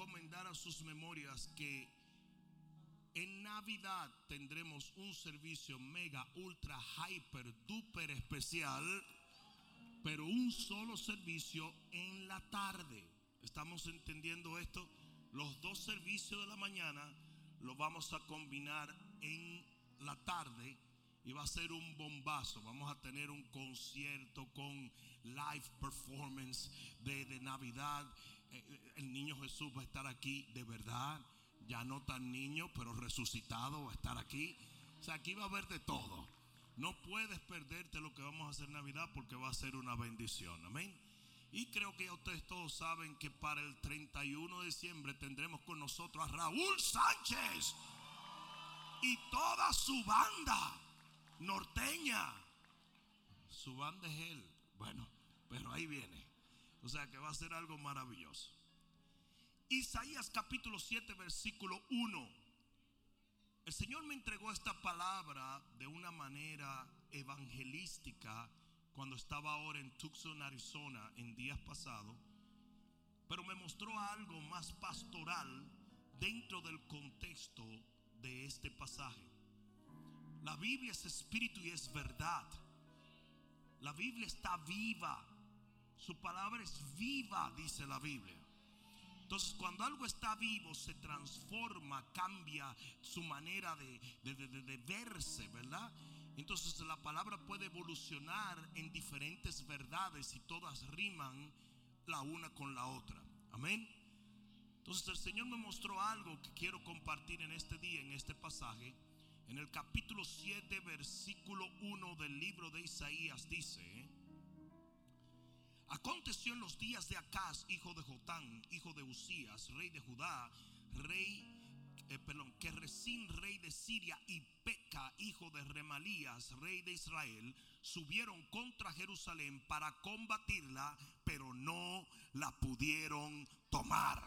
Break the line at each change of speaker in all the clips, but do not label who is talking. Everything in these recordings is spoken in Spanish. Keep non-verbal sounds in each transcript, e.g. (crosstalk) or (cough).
recomendar a sus memorias que en Navidad tendremos un servicio mega, ultra, hyper, duper especial, pero un solo servicio en la tarde. ¿Estamos entendiendo esto? Los dos servicios de la mañana los vamos a combinar en la tarde y va a ser un bombazo. Vamos a tener un concierto con live performance de Navidad. El niño Jesús va a estar aquí de verdad. Ya no tan niño, pero resucitado va a estar aquí. O sea, aquí va a haber de todo. No puedes perderte lo que vamos a hacer en Navidad porque va a ser una bendición. Amén. Y creo que ya ustedes todos saben que para el 31 de diciembre tendremos con nosotros a Raúl Sánchez y toda su banda norteña. Su banda es él. Bueno, pero ahí viene. O sea que va a ser algo maravilloso. Isaías capítulo 7, versículo 1. El Señor me entregó esta palabra de una manera evangelística cuando estaba ahora en Tucson, Arizona, en días pasados, pero me mostró algo más pastoral dentro del contexto de este pasaje. La Biblia es espíritu y es verdad. La Biblia está viva. Su palabra es viva, dice la Biblia. Entonces, cuando algo está vivo, se transforma, cambia su manera de, de, verse, ¿verdad? Entonces, la palabra puede evolucionar en diferentes verdades y todas riman la una con la otra. Amén. Entonces, el Señor me mostró algo que quiero compartir en este día, en este pasaje en el capítulo 7, versículo 1 del libro de Isaías dice, aconteció en los días de Acaz, hijo de Jotán, hijo de Usías, rey de Judá, rey, eh, perdón, que recién rey de Siria y Peca, hijo de Remalías, rey de Israel, subieron contra Jerusalén para combatirla, pero no la pudieron tomar.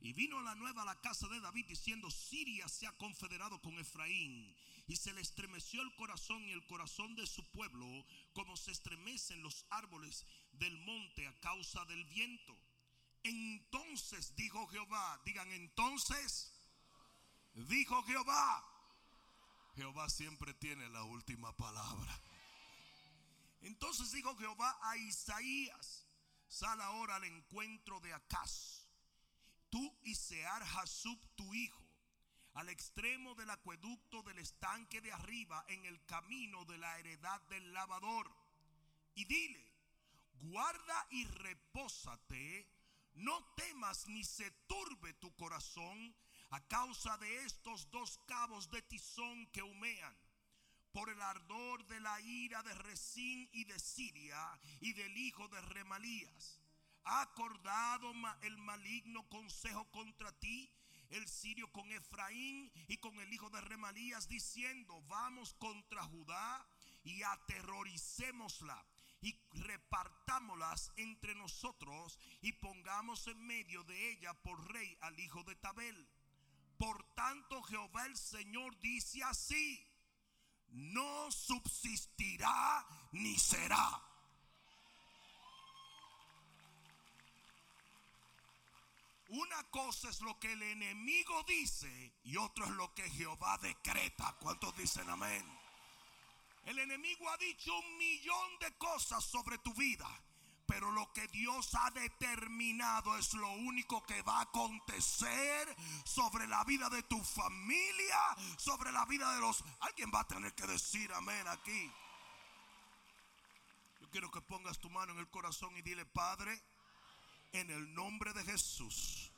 Y vino la nueva a la casa de David diciendo, Siria se ha confederado con Efraín. Y se le estremeció el corazón y el corazón de su pueblo, como se estremecen los árboles del monte a causa del viento. Entonces dijo Jehová, digan entonces, dijo Jehová. Jehová siempre tiene la última palabra. Entonces dijo Jehová a Isaías, sal ahora al encuentro de Acaz tú y Sear Hasub tu hijo, al extremo del acueducto del estanque de arriba, en el camino de la heredad del lavador. Y dile, guarda y repósate, no temas ni se turbe tu corazón a causa de estos dos cabos de tizón que humean por el ardor de la ira de Resín y de Siria y del hijo de Remalías ha acordado el maligno consejo contra ti, el sirio con Efraín y con el hijo de Remalías, diciendo, vamos contra Judá y aterroricémosla y repartámoslas entre nosotros y pongamos en medio de ella por rey al hijo de Tabel. Por tanto, Jehová el Señor dice así, no subsistirá ni será Una cosa es lo que el enemigo dice y otro es lo que Jehová decreta. ¿Cuántos dicen amén? El enemigo ha dicho un millón de cosas sobre tu vida. Pero lo que Dios ha determinado es lo único que va a acontecer sobre la vida de tu familia, sobre la vida de los... Alguien va a tener que decir amén aquí. Yo quiero que pongas tu mano en el corazón y dile, Padre, en el nombre de Jesús,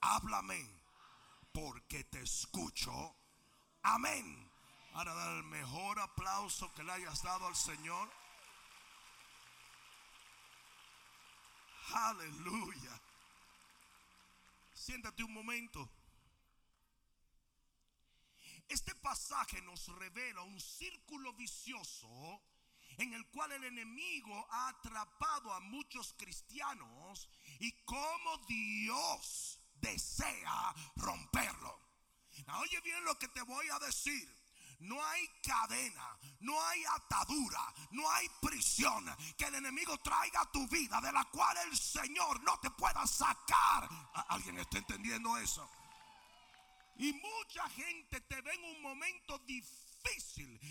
háblame porque te escucho. Amén. Ahora dar el mejor aplauso que le hayas dado al Señor. Aleluya. Siéntate un momento. Este pasaje nos revela un círculo vicioso en el cual el enemigo ha atrapado a muchos cristianos y cómo Dios desea romperlo. oye bien lo que te voy a decir. No hay cadena, no hay atadura, no hay prisión que el enemigo traiga a tu vida de la cual el Señor no te pueda sacar. Alguien está entendiendo eso? Y mucha gente te ve en un momento difícil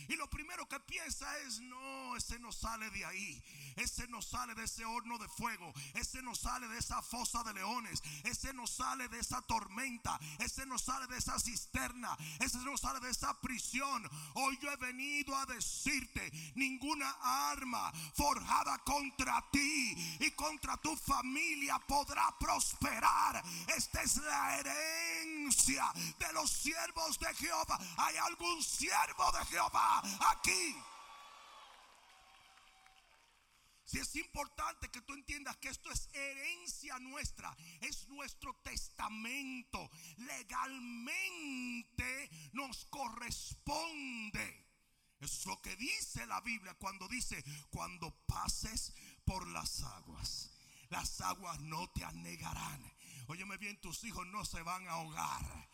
y lo primero que piensa es, no, ese no sale de ahí. Ese no sale de ese horno de fuego. Ese no sale de esa fosa de leones. Ese no sale de esa tormenta. Ese no sale de esa cisterna. Ese no sale de esa prisión. Hoy yo he venido a decirte, ninguna arma forjada contra ti y contra tu familia podrá prosperar. Esta es la herencia de los siervos de Jehová. ¿Hay algún siervo? De Jehová aquí. Si es importante que tú entiendas que esto es herencia nuestra, es nuestro testamento, legalmente nos corresponde. es lo que dice la Biblia cuando dice, cuando pases por las aguas, las aguas no te anegarán. Óyeme bien, tus hijos no se van a ahogar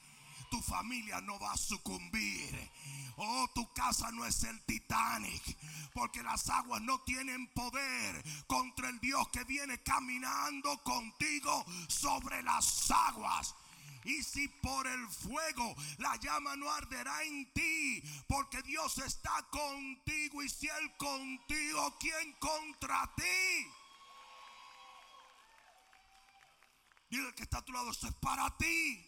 tu familia no va a sucumbir. Oh, tu casa no es el Titanic, porque las aguas no tienen poder contra el Dios que viene caminando contigo sobre las aguas. Y si por el fuego la llama no arderá en ti, porque Dios está contigo. Y si Él contigo, ¿quién contra ti? Dile que está a tu lado, eso es para ti.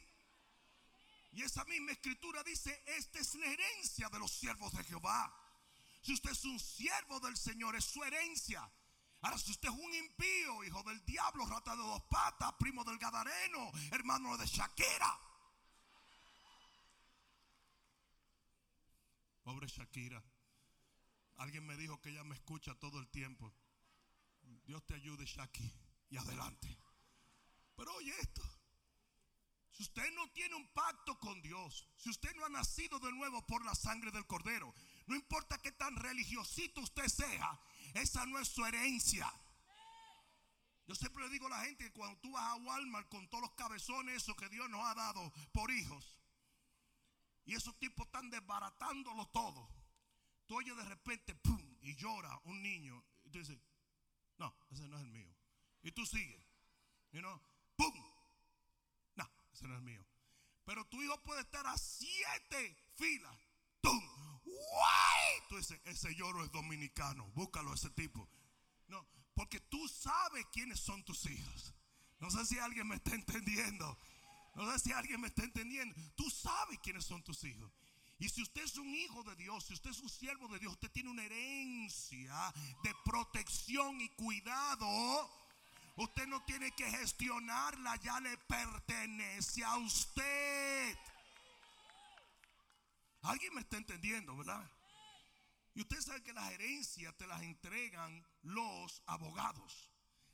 Y esa misma escritura dice, esta es la herencia de los siervos de Jehová. Si usted es un siervo del Señor, es su herencia. Ahora, si usted es un impío, hijo del diablo, rata de dos patas, primo del Gadareno, hermano de Shakira. Pobre Shakira. Alguien me dijo que ella me escucha todo el tiempo. Dios te ayude, Shaki, y adelante. Pero oye esto. Si usted no tiene un pacto con Dios, si usted no ha nacido de nuevo por la sangre del cordero, no importa qué tan religiosito usted sea, esa no es su herencia. Yo siempre le digo a la gente que cuando tú vas a Walmart con todos los cabezones, eso que Dios nos ha dado por hijos, y esos tipos están desbaratándolo todo, tú oyes de repente, ¡pum! y llora un niño, y tú dices, no, ese no es el mío. Y tú sigues, you know. Ese no mío. Pero tu hijo puede estar a siete filas. ¡Tum! ¡Guay! Tú dices, ese lloro es dominicano. Búscalo ese tipo. No, porque tú sabes quiénes son tus hijos. No sé si alguien me está entendiendo. No sé si alguien me está entendiendo. Tú sabes quiénes son tus hijos. Y si usted es un hijo de Dios, si usted es un siervo de Dios, usted tiene una herencia de protección y cuidado Usted no tiene que gestionarla, ya le pertenece a usted. Alguien me está entendiendo, ¿verdad? Y usted sabe que las herencias te las entregan los abogados.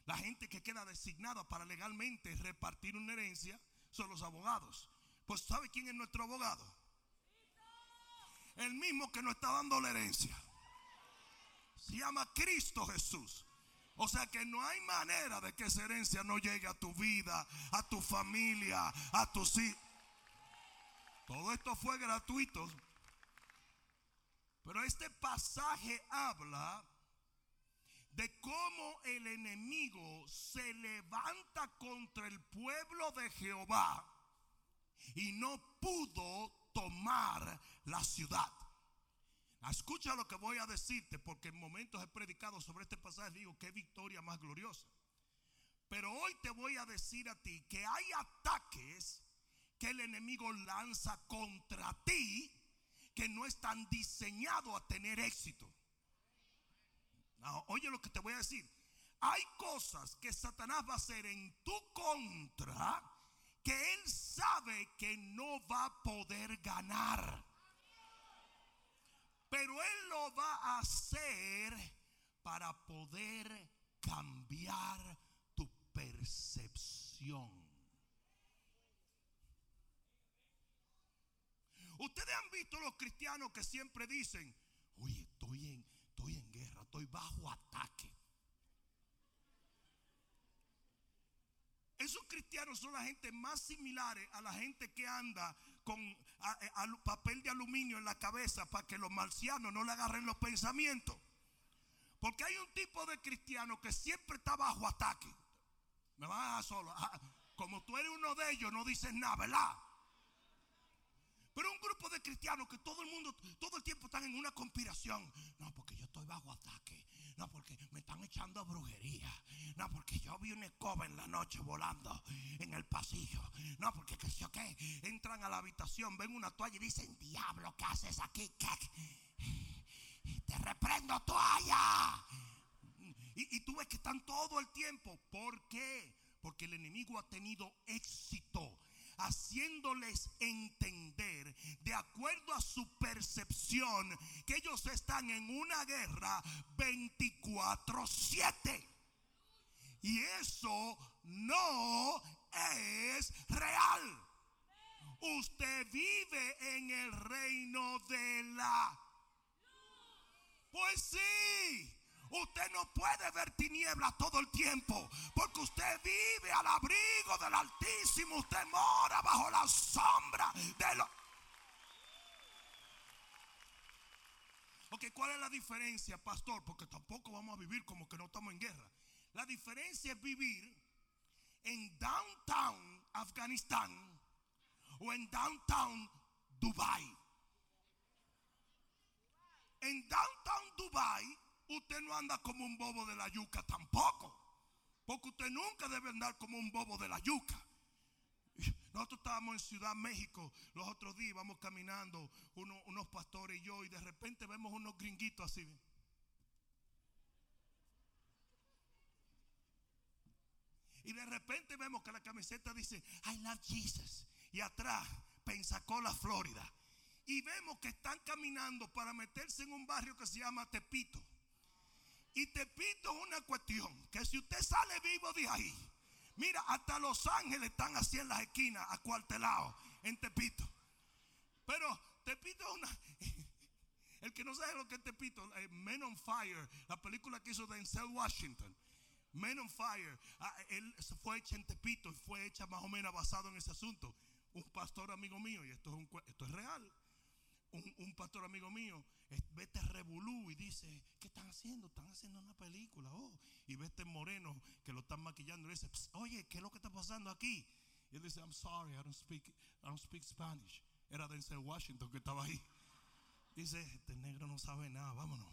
La gente que queda designada para legalmente repartir una herencia son los abogados. Pues ¿sabe quién es nuestro abogado? El mismo que nos está dando la herencia. Se llama Cristo Jesús. O sea que no hay manera de que esa herencia no llegue a tu vida, a tu familia, a tus hijos. Todo esto fue gratuito. Pero este pasaje habla de cómo el enemigo se levanta contra el pueblo de Jehová y no pudo tomar la ciudad. Escucha lo que voy a decirte, porque en momentos he predicado sobre este pasaje. Digo, qué victoria más gloriosa. Pero hoy te voy a decir a ti que hay ataques que el enemigo lanza contra ti que no están diseñados a tener éxito. oye lo que te voy a decir. Hay cosas que Satanás va a hacer en tu contra que él sabe que no va a poder ganar. Pero Él lo va a hacer para poder cambiar tu percepción. Ustedes han visto los cristianos que siempre dicen, oye, estoy en, estoy en guerra, estoy bajo ataque. Esos cristianos son la gente más similares a la gente que anda con papel de aluminio en la cabeza para que los marcianos no le agarren los pensamientos. Porque hay un tipo de cristiano que siempre está bajo ataque. Me van a solo. Como tú eres uno de ellos, no dices nada, ¿verdad? Pero un grupo de cristianos que todo el mundo, todo el tiempo están en una conspiración. No, porque yo estoy bajo ataque. No, porque me están echando brujería. No, porque yo vi una escoba en la noche volando en el pasillo. No, porque que yo qué. Entran a la habitación, ven una toalla y dicen, diablo, ¿qué haces aquí? Te reprendo toalla. Y tú ves que están todo el tiempo. ¿Por qué? Porque el enemigo ha tenido éxito haciéndoles entender, de acuerdo a su percepción, que ellos están en una guerra 24/7. Y eso no es real. Usted vive en el reino de la... Pues sí. Usted no puede ver tinieblas todo el tiempo, porque usted vive al abrigo del Altísimo, usted mora bajo la sombra de lo... Ok, ¿cuál es la diferencia, pastor? Porque tampoco vamos a vivir como que no estamos en guerra. La diferencia es vivir en downtown Afganistán o en downtown Dubai. En downtown Dubai usted no anda como un bobo de la yuca tampoco. Porque usted nunca debe andar como un bobo de la yuca. Nosotros estábamos en Ciudad México los otros días, íbamos caminando, unos pastores y yo, y de repente vemos unos gringuitos así. Y de repente vemos que la camiseta dice, I love Jesus. Y atrás, Pensacola, Florida. Y vemos que están caminando para meterse en un barrio que se llama Tepito. Y Tepito es una cuestión que si usted sale vivo de ahí, mira, hasta Los Ángeles están así en las esquinas, acuartelados, en Tepito. Pero Tepito es una. (laughs) El que no sabe lo que es Tepito, eh, Men on Fire, la película que hizo Denzel Washington. Men on Fire, ah, él fue hecha en Tepito y fue hecha más o menos basado en ese asunto. Un pastor amigo mío, y esto es, esto es real, un, pastor amigo mío vete revolú y dice, ¿qué están haciendo? Están haciendo una película. Oh. Y ve este moreno que lo están maquillando y dice, oye, ¿qué es lo que está pasando aquí? Y él dice, I'm sorry, I don't speak, I don't speak Spanish. Era Denzel Washington que estaba ahí. Dice, este negro no sabe nada, vámonos.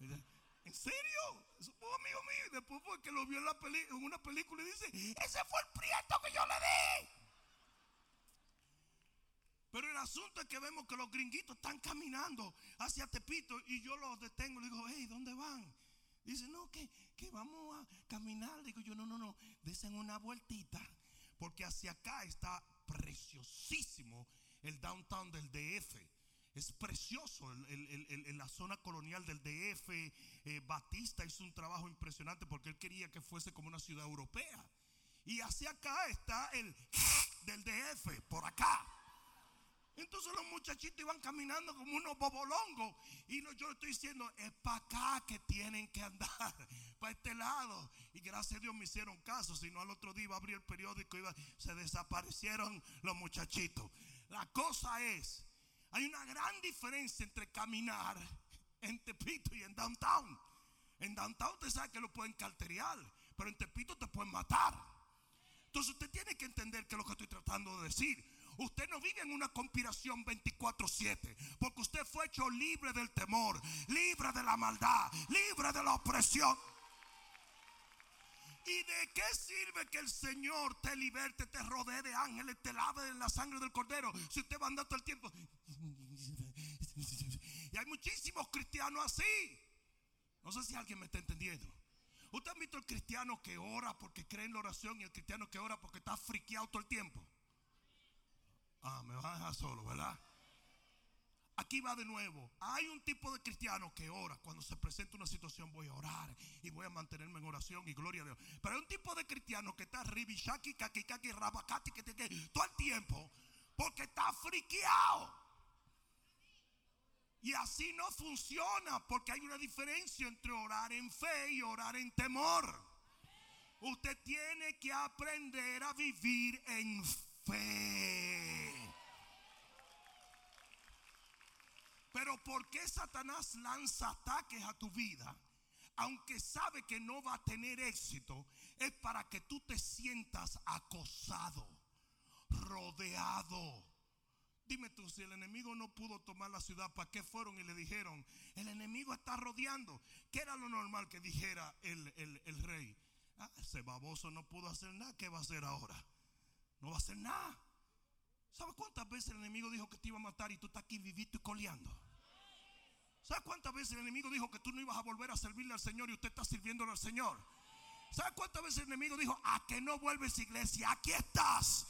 ¿En serio? Es un amigo mío. Y después fue que lo vio en, la en una película y dice, ese fue el prieto que yo le di. Pero el asunto es que vemos que los gringuitos están caminando hacia Tepito y yo los detengo. Le digo, hey, ¿dónde van? Dice, no, que, que vamos a caminar. Digo yo, no, no, no, desen una vueltita. Porque hacia acá está preciosísimo el downtown del DF. Es precioso en la zona colonial del DF. Eh, Batista hizo un trabajo impresionante porque él quería que fuese como una ciudad europea. Y hacia acá está el del DF, por acá. Entonces los muchachitos iban caminando como unos bobolongos. Y yo estoy diciendo, es para acá que tienen que andar, (laughs) para este lado. Y gracias a Dios me hicieron caso, si no al otro día iba a abrir el periódico y se desaparecieron los muchachitos. La cosa es, hay una gran diferencia entre caminar (laughs) en Tepito y en Downtown. En Downtown usted sabe que lo pueden carteriar, pero en Tepito te pueden matar. Entonces usted tiene que entender que es lo que estoy tratando de decir. Usted no vive en una conspiración 24/7, porque usted fue hecho libre del temor, libre de la maldad, libre de la opresión. ¿Y de qué sirve que el Señor te liberte, te rodee de ángeles, te lave en la sangre del cordero? Si usted va andando todo el tiempo. Y hay muchísimos cristianos así. No sé si alguien me está entendiendo. ¿Usted ha visto el cristiano que ora porque cree en la oración y el cristiano que ora porque está friqueado todo el tiempo? Ah, me van a dejar solo, ¿verdad? Aquí va de nuevo. Hay un tipo de cristiano que ora. Cuando se presenta una situación, voy a orar y voy a mantenerme en oración y gloria a Dios. Pero hay un tipo de cristiano que está ribishaki, kakikaki, rabakati, que todo el tiempo porque está friqueado. Y así no funciona porque hay una diferencia entre orar en fe y orar en temor. Usted tiene que aprender a vivir en fe. Pero ¿por qué Satanás lanza ataques a tu vida? Aunque sabe que no va a tener éxito, es para que tú te sientas acosado. rodeado. Dime tú, si el enemigo no pudo tomar la ciudad, ¿para qué fueron y le dijeron? El enemigo está rodeando. ¿Qué era lo normal que dijera el, el rey? Ah, ese baboso no pudo hacer nada. ¿Qué va a hacer ahora? No va a hacer nada. ¿Sabes cuántas veces el enemigo dijo que te iba a matar y tú estás aquí vivito y coleando? ¿Sabes cuántas veces el enemigo dijo que tú no ibas a volver a servirle al Señor y usted está sirviéndole al Señor? ¿Sabes cuántas veces el enemigo dijo, a que no vuelves iglesia? Aquí estás.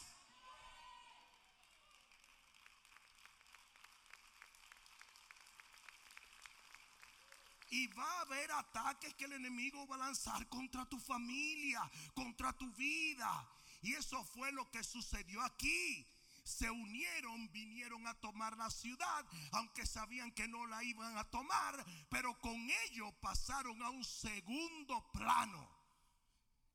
Y va a haber ataques que el enemigo va a lanzar contra tu familia, contra tu vida. Y eso fue lo que sucedió aquí se unieron, vinieron a tomar la ciudad, aunque sabían que no la iban a tomar, pero con ello pasaron a un segundo plano.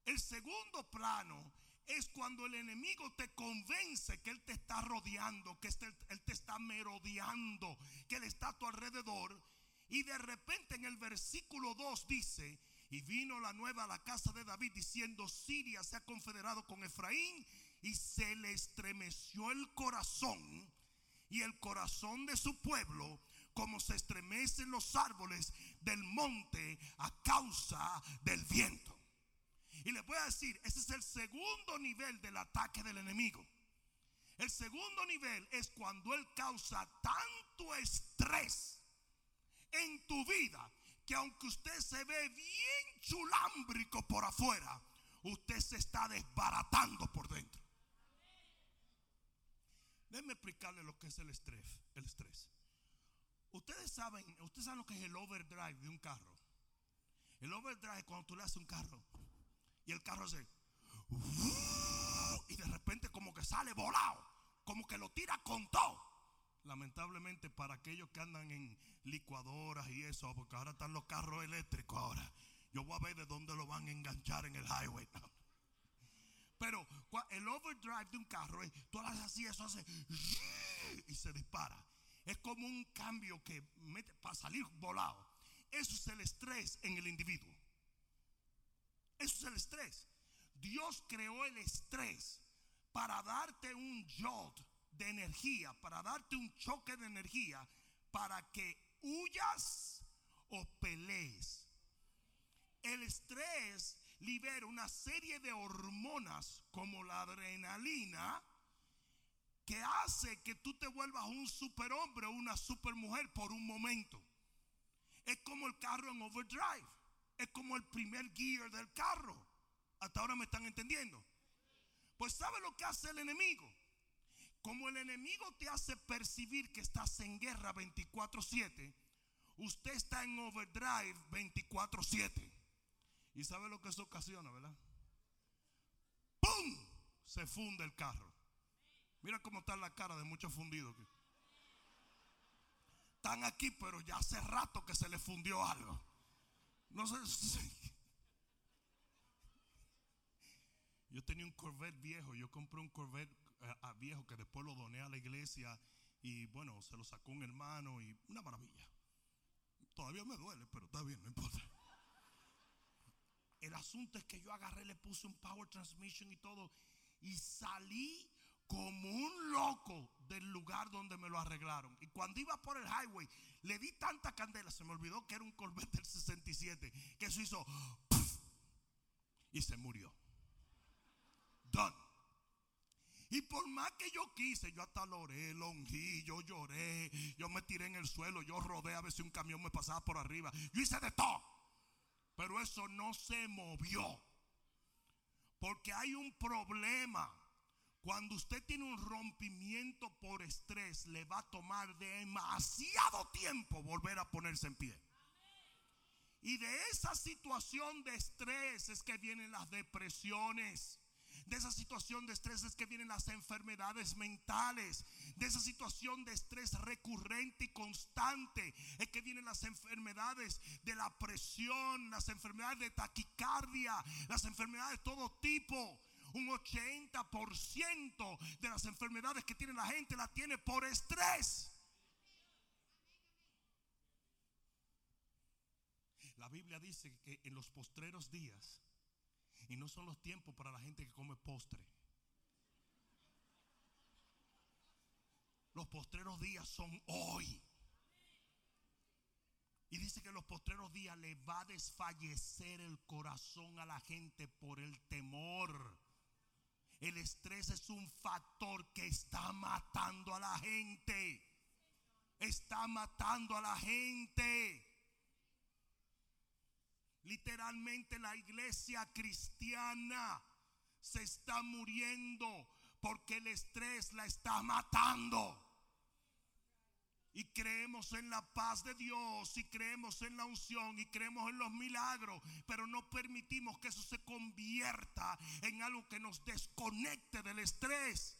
El segundo plano es cuando el enemigo te convence que él te está rodeando, que este, él te está merodeando, que él está a tu alrededor. Y de repente en el versículo 2 dice, y vino la nueva a la casa de David diciendo, Siria se ha confederado con Efraín y se le estremeció el corazón y el corazón de su pueblo como se estremecen los árboles del monte a causa del viento. Y les voy a decir, ese es el segundo nivel del ataque del enemigo. El segundo nivel es cuando él causa tanto estrés en tu vida que aunque usted se ve bien chulámbrico por afuera, usted se está desbaratando por dentro. Déjenme explicarle lo que es el estrés. El estrés. Ustedes saben, ustedes saben lo que es el overdrive de un carro. El overdrive es cuando tú le haces un carro y el carro hace y de repente como que sale volado, como que lo tira con todo. Lamentablemente para aquellos que andan en licuadoras y eso, porque ahora están los carros eléctricos ahora. Yo voy a ver de dónde lo van a enganchar en el highway. Pero el overdrive de un carro, tú haces así, eso hace y se dispara. Es como un cambio que mete para salir volado. Eso es el estrés en el individuo. Eso es el estrés. Dios creó el estrés para darte un jolt de energía, para darte un choque de energía, para que huyas o pelees. El estrés libera una serie de hormonas como la adrenalina que hace que tú te vuelvas un superhombre o una supermujer por un momento. Es como el carro en overdrive. Es como el primer gear del carro. Hasta ahora me están entendiendo. Pues ¿sabe lo que hace el enemigo? Como el enemigo te hace percibir que estás en guerra 24/7, usted está en overdrive 24/7. ¿Y sabe lo que eso ocasiona, verdad? ¡Pum! Se funde el carro. Mira cómo está la cara de muchos fundidos. Están aquí, pero ya hace rato que se le fundió algo. No sé. Yo tenía un Corvette viejo. Yo compré un Corvette eh, viejo que después lo doné a la iglesia. Y bueno, se lo sacó un hermano y una maravilla. Todavía me duele, pero está bien, no importa. El asunto es que yo agarré, le puse un power transmission y todo. Y salí como un loco del lugar donde me lo arreglaron. Y cuando iba por el highway, le di tanta candela, se me olvidó que era un Corvette del 67, que eso hizo y se murió. Done. Y por más que yo quise, yo hasta lo oré, yo lloré, yo me tiré en el suelo, yo rodé a ver si un camión me pasaba por arriba. Yo hice de todo. Pero eso no se movió. Porque hay un problema. Cuando usted tiene un rompimiento por estrés, le va a tomar demasiado tiempo volver a ponerse en pie. Y de esa situación de estrés es que vienen las depresiones. De esa situación de estrés es que vienen las enfermedades mentales. De esa situación de estrés recurrente y constante es que vienen las enfermedades de la presión, las enfermedades de taquicardia, las enfermedades de todo tipo. Un 80% de las enfermedades que tiene la gente la tiene por estrés. La Biblia dice que en los postreros días y no son los tiempos para la gente que come postre. Los postreros días son hoy. Y dice que los postreros días le va a desfallecer el corazón a la gente por el temor. El estrés es un factor que está matando a la gente. Está matando a la gente. Literalmente la iglesia cristiana se está muriendo porque el estrés la está matando y creemos en la paz de Dios y creemos en la unción y creemos en los milagros, pero no permitimos que eso se convierta en algo que nos desconecte del estrés.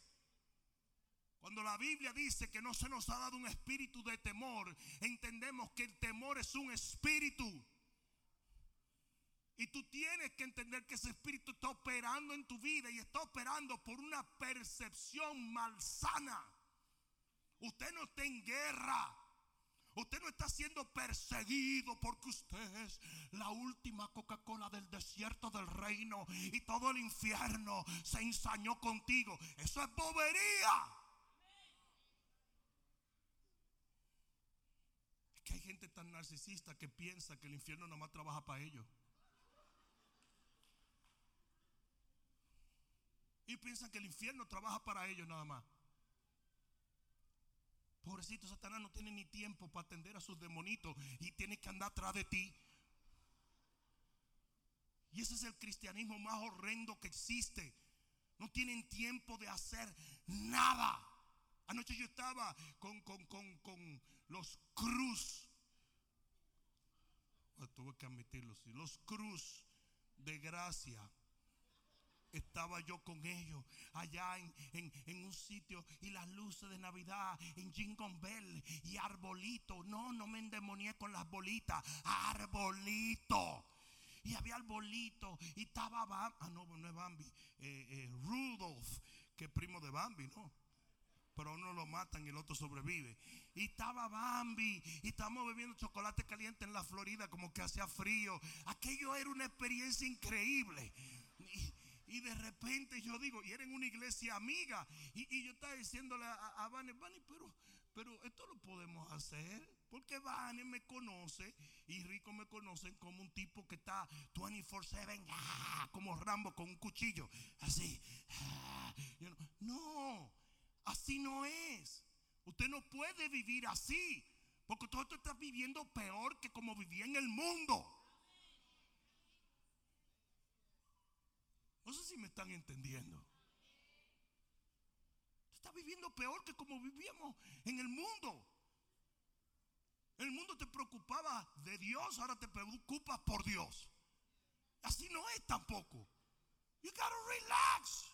Cuando la Biblia dice que no se nos ha dado un espíritu de temor, entendemos que el temor es un espíritu. Y tú tienes que entender que ese espíritu está operando en tu vida y está operando por una percepción malsana. Usted no está en guerra. Usted no está siendo perseguido porque usted es la última Coca-Cola del desierto del reino y todo el infierno se ensañó contigo. Eso es bobería. Es que hay gente tan narcisista que piensa que el infierno nada más trabaja para ellos. Y piensan que el infierno trabaja para ellos nada más. Pobrecito Satanás no tiene ni tiempo para atender a sus demonitos y tiene que andar atrás de ti. Y ese es el cristianismo más horrendo que existe. No tienen tiempo de hacer nada. Anoche yo estaba con, con, los cruz. tuve que admitirlo, los cruz de gracia estaba yo con ellos allá en, un sitio y las luces de Navidad en Jingle Bell y arbolito. No, no me endemonié con las bolitas, arbolito. Y había arbolito y estaba Bambi, ah no, no es Bambi, eh, eh, Rudolph, que es primo de Bambi, ¿no? Pero uno lo matan y el otro sobrevive. Y estaba Bambi. Y estábamos bebiendo chocolate caliente en la Florida, como que hacía frío. Aquello era una experiencia increíble. Y de repente yo digo, y era en una iglesia amiga. Y, yo estaba diciéndole a, a Vane, pero, pero esto lo podemos hacer. Porque Vane me conoce y Rico me conocen como un tipo que está 24-7, ah, como Rambo con un cuchillo. Así. Ah, no, así no es. Usted no puede vivir así. Porque todo esto está viviendo peor que como vivía en el mundo. No sé si me están entendiendo. Estás viviendo peor que como vivíamos en el mundo. El mundo te preocupaba de Dios, ahora te preocupas por Dios. Así no es tampoco. You gotta relax.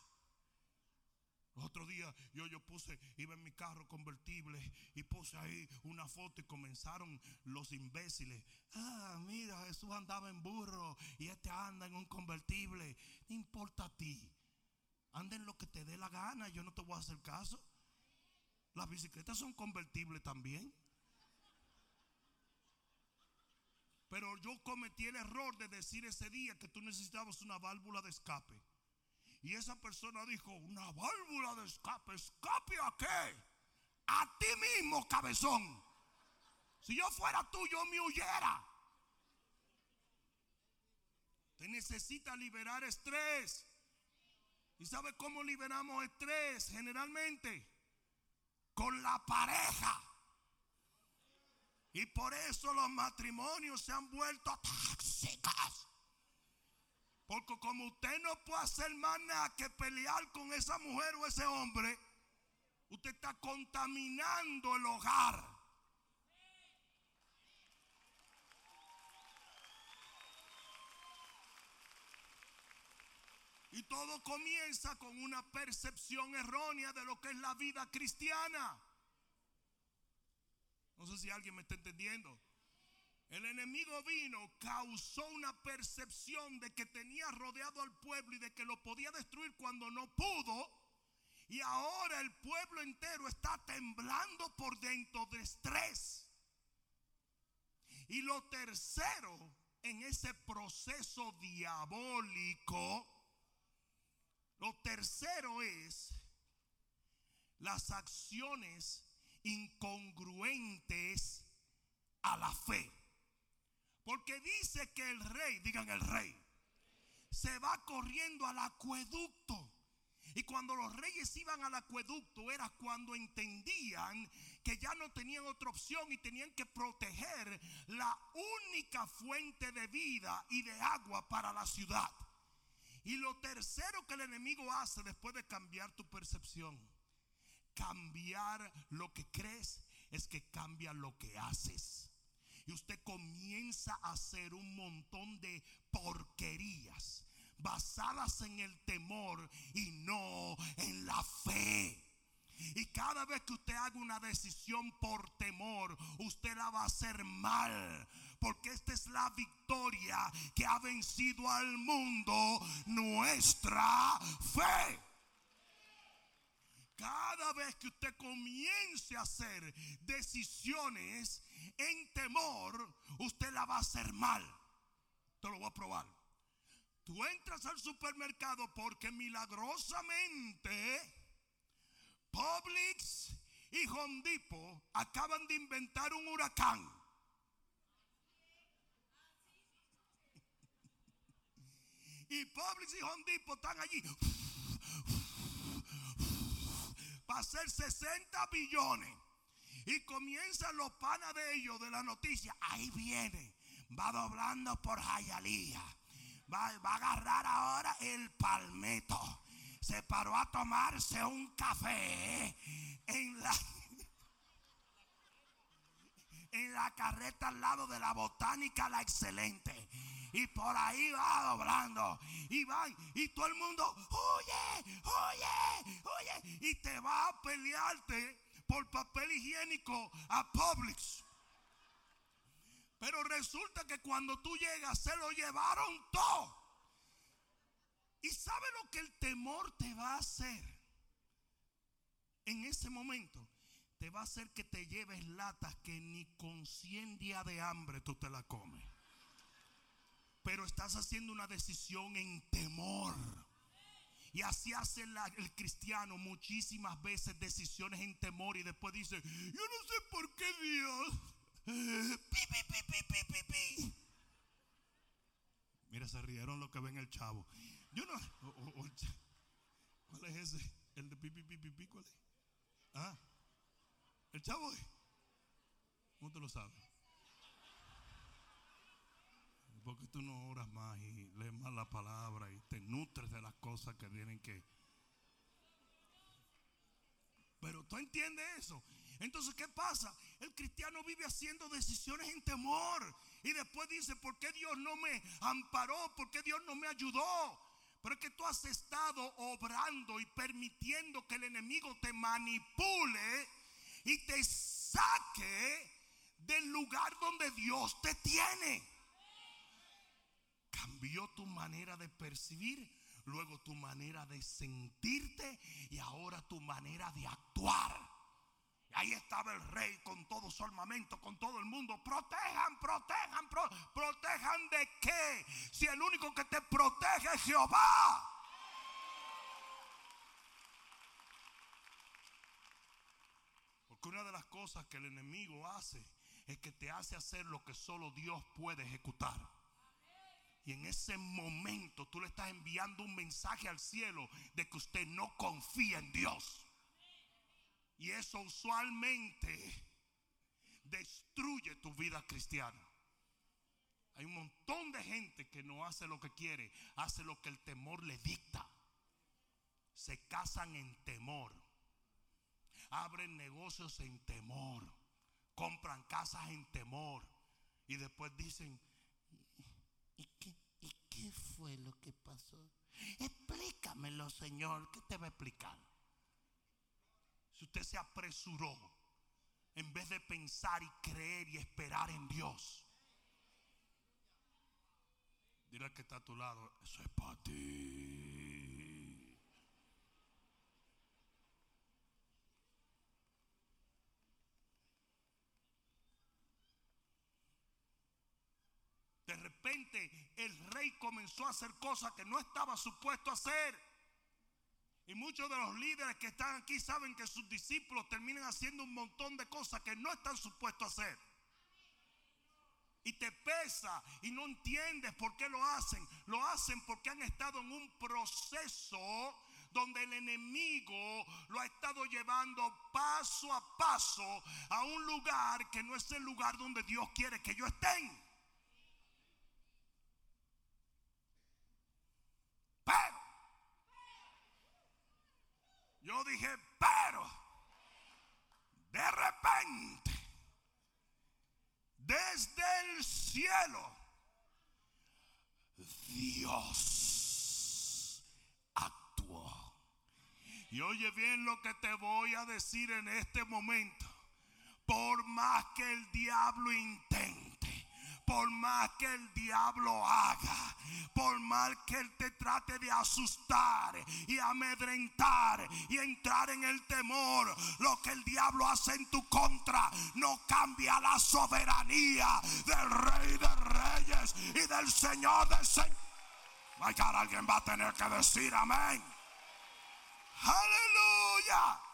Otro día yo, yo puse, iba en mi carro convertible y puse ahí una foto y comenzaron los imbéciles. Ah, mira, Jesús andaba en burro y este anda en un convertible. No importa a ti. Anda en lo que te dé la gana, yo no te voy a hacer caso. Las bicicletas son convertibles también. Pero yo cometí el error de decir ese día que tú necesitabas una válvula de escape. Y esa persona dijo, una válvula de escape. ¿Escape a qué? A ti mismo, cabezón. Si yo fuera tú, yo me huyera. Te necesita liberar estrés. ¿Y sabe cómo liberamos estrés generalmente? Con la pareja. Y por eso los matrimonios se han vuelto tóxicos. Como usted no puede hacer más nada que pelear con esa mujer o ese hombre, usted está contaminando el hogar. Y todo comienza con una percepción errónea de lo que es la vida cristiana. No sé si alguien me está entendiendo. El enemigo vino, causó una percepción de que tenía rodeado al pueblo y de que lo podía destruir cuando no pudo. Y ahora el pueblo entero está temblando por dentro de estrés. Y lo tercero en ese proceso diabólico, lo tercero es las acciones incongruentes a la fe. Porque dice que el rey, digan el rey, se va corriendo al acueducto. Y cuando los reyes iban al acueducto era cuando entendían que ya no tenían otra opción y tenían que proteger la única fuente de vida y de agua para la ciudad. Y lo tercero que el enemigo hace después de cambiar tu percepción, cambiar lo que crees, es que cambia lo que haces. Y usted comienza a hacer un montón de porquerías basadas en el temor y no en la fe. Y cada vez que usted haga una decisión por temor, usted la va a hacer mal. Porque esta es la victoria que ha vencido al mundo, nuestra fe. Cada vez que usted comience a hacer decisiones en temor, usted la va a hacer mal. Te lo voy a probar. Tú entras al supermercado porque milagrosamente Publix y Home Depot acaban de inventar un huracán. Y Publix y Home Depot están allí para hacer 60 billones. Y comienzan los panas de ellos de la noticia. Ahí viene. Va doblando por Jayalía. Va, va a agarrar ahora el palmeto. Se paró a tomarse un café en la, en la carreta al lado de la botánica La Excelente. Y por ahí va doblando. Y van. Y todo el mundo, oye, oye, oye. Y te va a pelearte por papel higiénico a Publix. Pero resulta que cuando tú llegas se lo llevaron todo. ¿Y sabe lo que el temor te va a hacer? En ese momento te va a hacer que te lleves latas que ni con 100 días de hambre tú te la comes. Pero estás haciendo una decisión en temor. Y así hace el cristiano muchísimas veces decisiones en temor y después dice, yo no sé por qué Dios. Mira, se rieron lo que ven el chavo. Yo no. ¿Cuál es ese? El de pipi, pipi, pipi, ¿cuál es? Ah, el chavo. ¿Cómo te lo sabes? Porque tú no oras más y lees más la palabra y te nutres de las cosas que tienen que. Pero tú entiendes eso. Entonces, ¿qué pasa? El cristiano vive haciendo decisiones en temor. Y después dice, ¿por qué Dios no me amparó? ¿Por qué Dios no me ayudó? Pero es que tú has estado obrando y permitiendo que el enemigo te manipule y te saque del lugar donde Dios te tiene. Cambió tu manera de percibir, luego tu manera de sentirte y ahora tu manera de actuar. Ahí estaba el rey con todo su armamento, con todo el mundo. Protejan, protejan, protejan de qué? Si el único que te protege es Jehová. Porque una de las cosas que el enemigo hace es que te hace hacer lo que solo Dios puede ejecutar. Y en ese momento tú le estás enviando un mensaje al cielo de que usted no confía en Dios. Y eso usualmente destruye tu vida cristiana. Hay un montón de gente que no hace lo que quiere, hace lo que el temor le dicta. Se casan en temor. Abren negocios en temor. Compran casas en temor. Y después dicen, ¿y qué, ¿y qué fue lo que pasó? Explícamelo, Señor. ¿Qué te va a explicar? si usted se apresuró en vez de pensar y creer y esperar en Dios. Dile que está a tu lado, eso es para ti. De repente el rey comenzó a hacer cosas que no estaba supuesto a hacer. Y muchos de los líderes que están aquí saben que sus discípulos terminan haciendo un montón de cosas que no están supuestos a hacer. Y te pesa y no entiendes por qué lo hacen. Lo hacen porque han estado en un proceso donde el enemigo lo ha estado llevando paso a paso a un lugar que no es el lugar donde Dios quiere que yo estén. Pero yo dije, pero de repente, desde el cielo, Dios actuó. Y oye bien lo que te voy a decir en este momento. Por más que el diablo intente por más que el diablo haga, por más que él te trate de asustar y amedrentar y entrar en el temor, lo que el diablo hace en tu contra no cambia la soberanía del rey de reyes y del señor del señor. alguien va a tener que decir amén. Aleluya.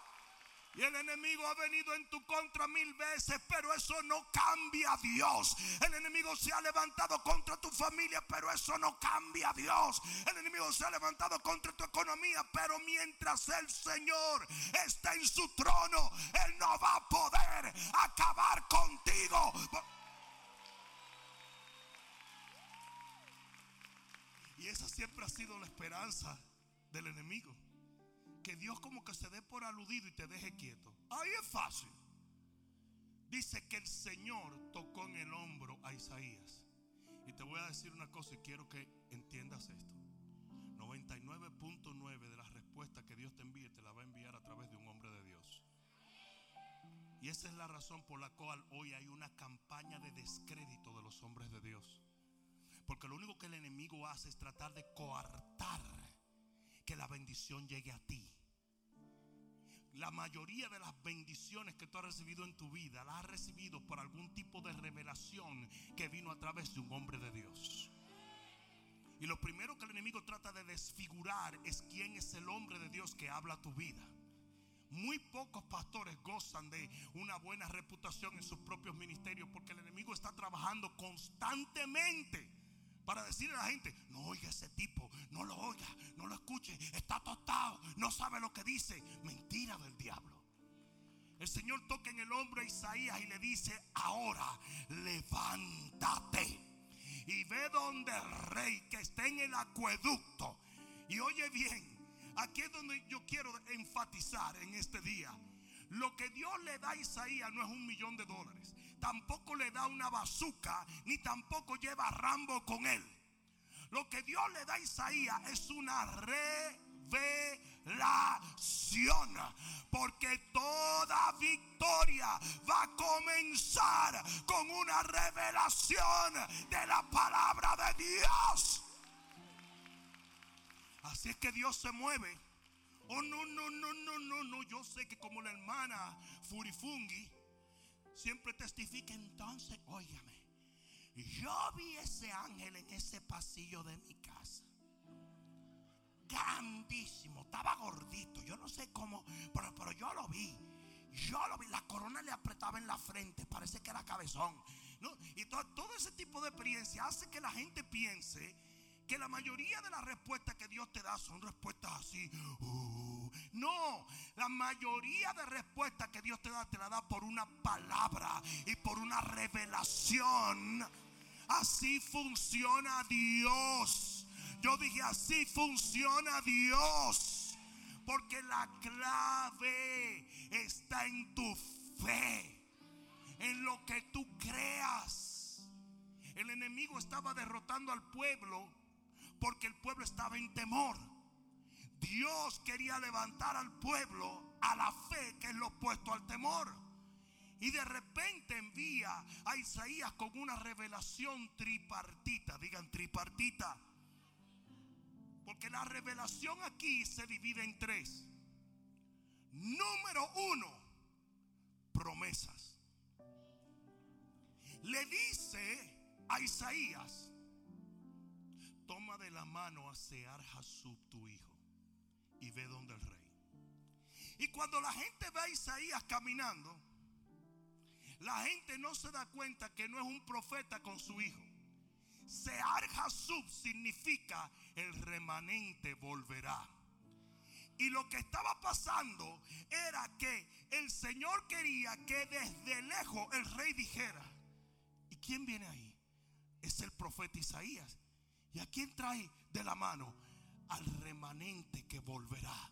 Y el enemigo ha venido en tu contra mil veces, pero eso no cambia a Dios. El enemigo se ha levantado contra tu familia, pero eso no cambia a Dios. El enemigo se ha levantado contra tu economía, pero mientras el Señor está en su trono, Él no va a poder acabar contigo. Y esa siempre ha sido la esperanza del enemigo que Dios como que se dé por aludido y te deje quieto. Ahí es fácil. Dice que el Señor tocó en el hombro a Isaías. Y te voy a decir una cosa y quiero que entiendas esto. 99.9 de las respuestas que Dios te envíe te la va a enviar a través de un hombre de Dios. Y esa es la razón por la cual hoy hay una campaña de descrédito de los hombres de Dios. Porque lo único que el enemigo hace es tratar de coartar que la bendición llegue a ti. La mayoría de las bendiciones que tú has recibido en tu vida las has recibido por algún tipo de revelación que vino a través de un hombre de Dios. Y lo primero que el enemigo trata de desfigurar es quién es el hombre de Dios que habla tu vida. Muy pocos pastores gozan de una buena reputación en sus propios ministerios porque el enemigo está trabajando constantemente para decirle a la gente, no oiga ese tipo, no lo oiga, no lo escuche, está tostado, no sabe lo que dice. Mentira del diablo. El Señor toca en el hombro a Isaías y le dice, ahora levántate y ve donde el rey que está en el acueducto. Y oye bien, aquí es donde yo quiero enfatizar en este día. Lo que Dios le da a Isaías no es un millón de dólares tampoco le da una bazuca, ni tampoco lleva Rambo con él. Lo que Dios le da a Isaías es una revelación. Porque toda victoria va a comenzar con una revelación de la palabra de Dios. Así es que Dios se mueve. Oh, no, no, no, no, no, no. Yo sé que como la hermana Furifungi siempre testifica entonces, óigame, yo vi ese ángel en ese pasillo de mi casa. Grandísimo, estaba gordito, yo no sé cómo, pero, pero yo lo vi. Yo lo vi, la corona le apretaba en la frente, parece que era cabezón. Y todo, todo ese tipo de experiencia hace que la gente piense que la mayoría de las respuestas que Dios te da son respuestas así. Uh, no, la mayoría de respuestas que Dios te da te la da por una palabra y por una revelación. Así funciona Dios. Yo dije, así funciona Dios. Porque la clave está en tu fe, en lo que tú creas. El enemigo estaba derrotando al pueblo porque el pueblo estaba en temor. Dios quería levantar al pueblo a la fe, que es lo opuesto al temor. Y de repente envía a Isaías con una revelación tripartita. Digan tripartita. Porque la revelación aquí se divide en tres. Número uno, promesas. Le dice a Isaías, toma de la mano a Sear Jasub tu hijo y ve donde el rey. Y cuando la gente ve a Isaías caminando, la gente no se da cuenta que no es un profeta con su hijo. Sear Hasub significa el remanente volverá. Y lo que estaba pasando era que el Señor quería que desde lejos el rey dijera, ¿y quién viene ahí? Es el profeta Isaías. ¿Y a quién trae de la mano? Al remanente que volverá.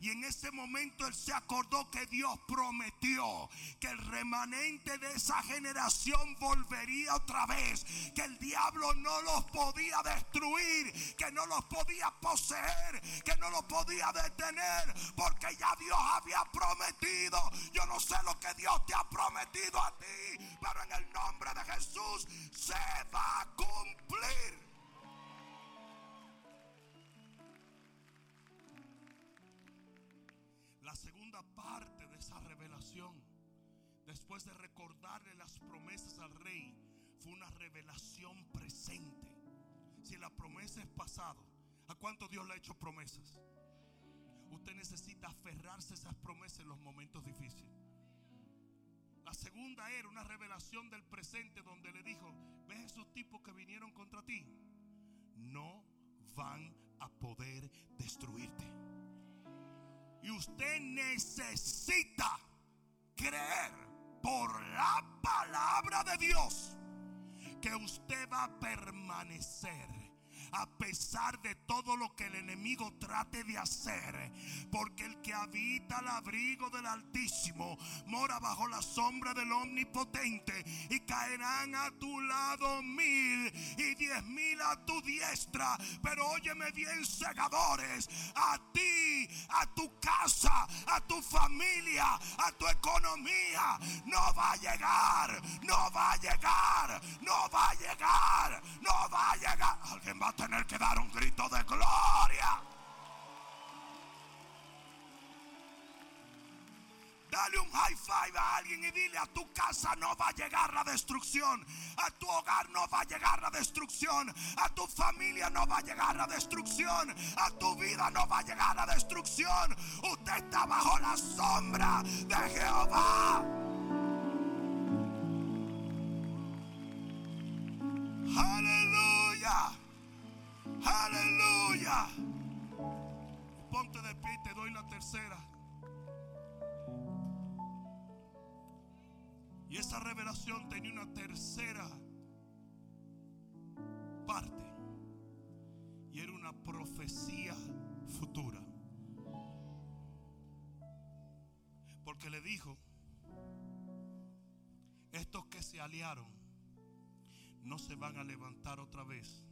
Y en ese momento él se acordó que Dios prometió que el remanente de esa generación volvería otra vez. Que el diablo no los podía destruir, que no los podía poseer, que no los podía detener. Porque ya Dios había prometido. Yo no sé lo que Dios te ha prometido a ti, pero en el nombre de Jesús se va a cumplir. Después de recordarle las promesas al rey, fue una revelación presente. Si la promesa es pasado, ¿a cuánto Dios le ha hecho promesas? Usted necesita aferrarse a esas promesas en los momentos difíciles. La segunda era una revelación del presente donde le dijo, ¿ves esos tipos que vinieron contra ti? No van a poder destruirte. Y usted necesita creer por la palabra de Dios que usted va a permanecer a pesar de todo lo que el enemigo trate de hacer. Porque el que habita al abrigo del Altísimo mora bajo la sombra del Omnipotente y caerán a tu lado mil y diez mil a tu diestra. Pero óyeme bien, segadores, a ti, a tu casa, a tu familia, a tu economía, no va a llegar, no va a llegar, no va a llegar, no va a llegar. Alguien va a tener que dar un grito de gloria. Dale un high five a alguien y dile a tu casa no va a llegar la destrucción. A tu hogar no va a llegar la destrucción. A tu familia no va a llegar la destrucción. A tu vida no va a llegar la destrucción. Usted está bajo la sombra de Jehová. Aleluya. Ponte de pie y te doy la tercera. Y esa revelación tenía una tercera parte. Y era una profecía futura. Porque le dijo, estos que se aliaron no se van a levantar otra vez.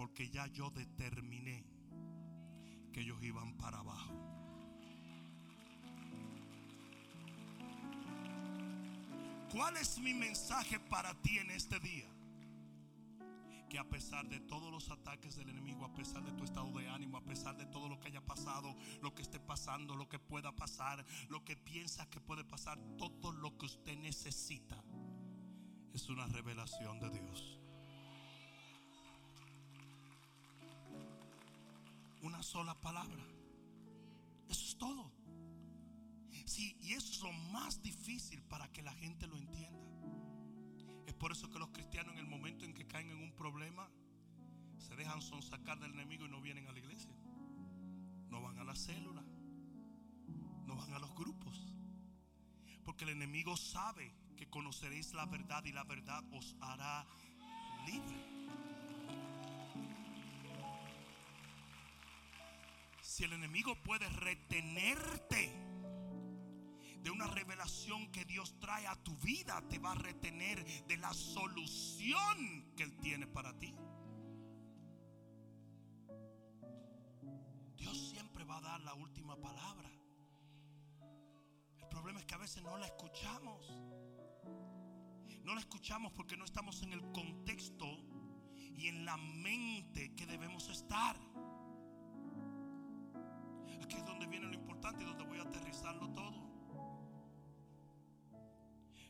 Porque ya yo determiné que ellos iban para abajo. ¿Cuál es mi mensaje para ti en este día? Que a pesar de todos los ataques del enemigo, a pesar de tu estado de ánimo, a pesar de todo lo que haya pasado, lo que esté pasando, lo que pueda pasar, lo que piensas que puede pasar, todo lo que usted necesita es una revelación de Dios. Una sola palabra. Eso es todo. Sí, y eso es lo más difícil para que la gente lo entienda. Es por eso que los cristianos en el momento en que caen en un problema, se dejan sonsacar del enemigo y no vienen a la iglesia. No van a la célula. No van a los grupos. Porque el enemigo sabe que conoceréis la verdad y la verdad os hará libre. Si el enemigo puede retenerte de una revelación que Dios trae a tu vida, te va a retener de la solución que Él tiene para ti. Dios siempre va a dar la última palabra. El problema es que a veces no la escuchamos. No la escuchamos porque no estamos en el contexto y en la mente que debemos estar. Aquí es donde viene lo importante y donde voy a aterrizarlo todo.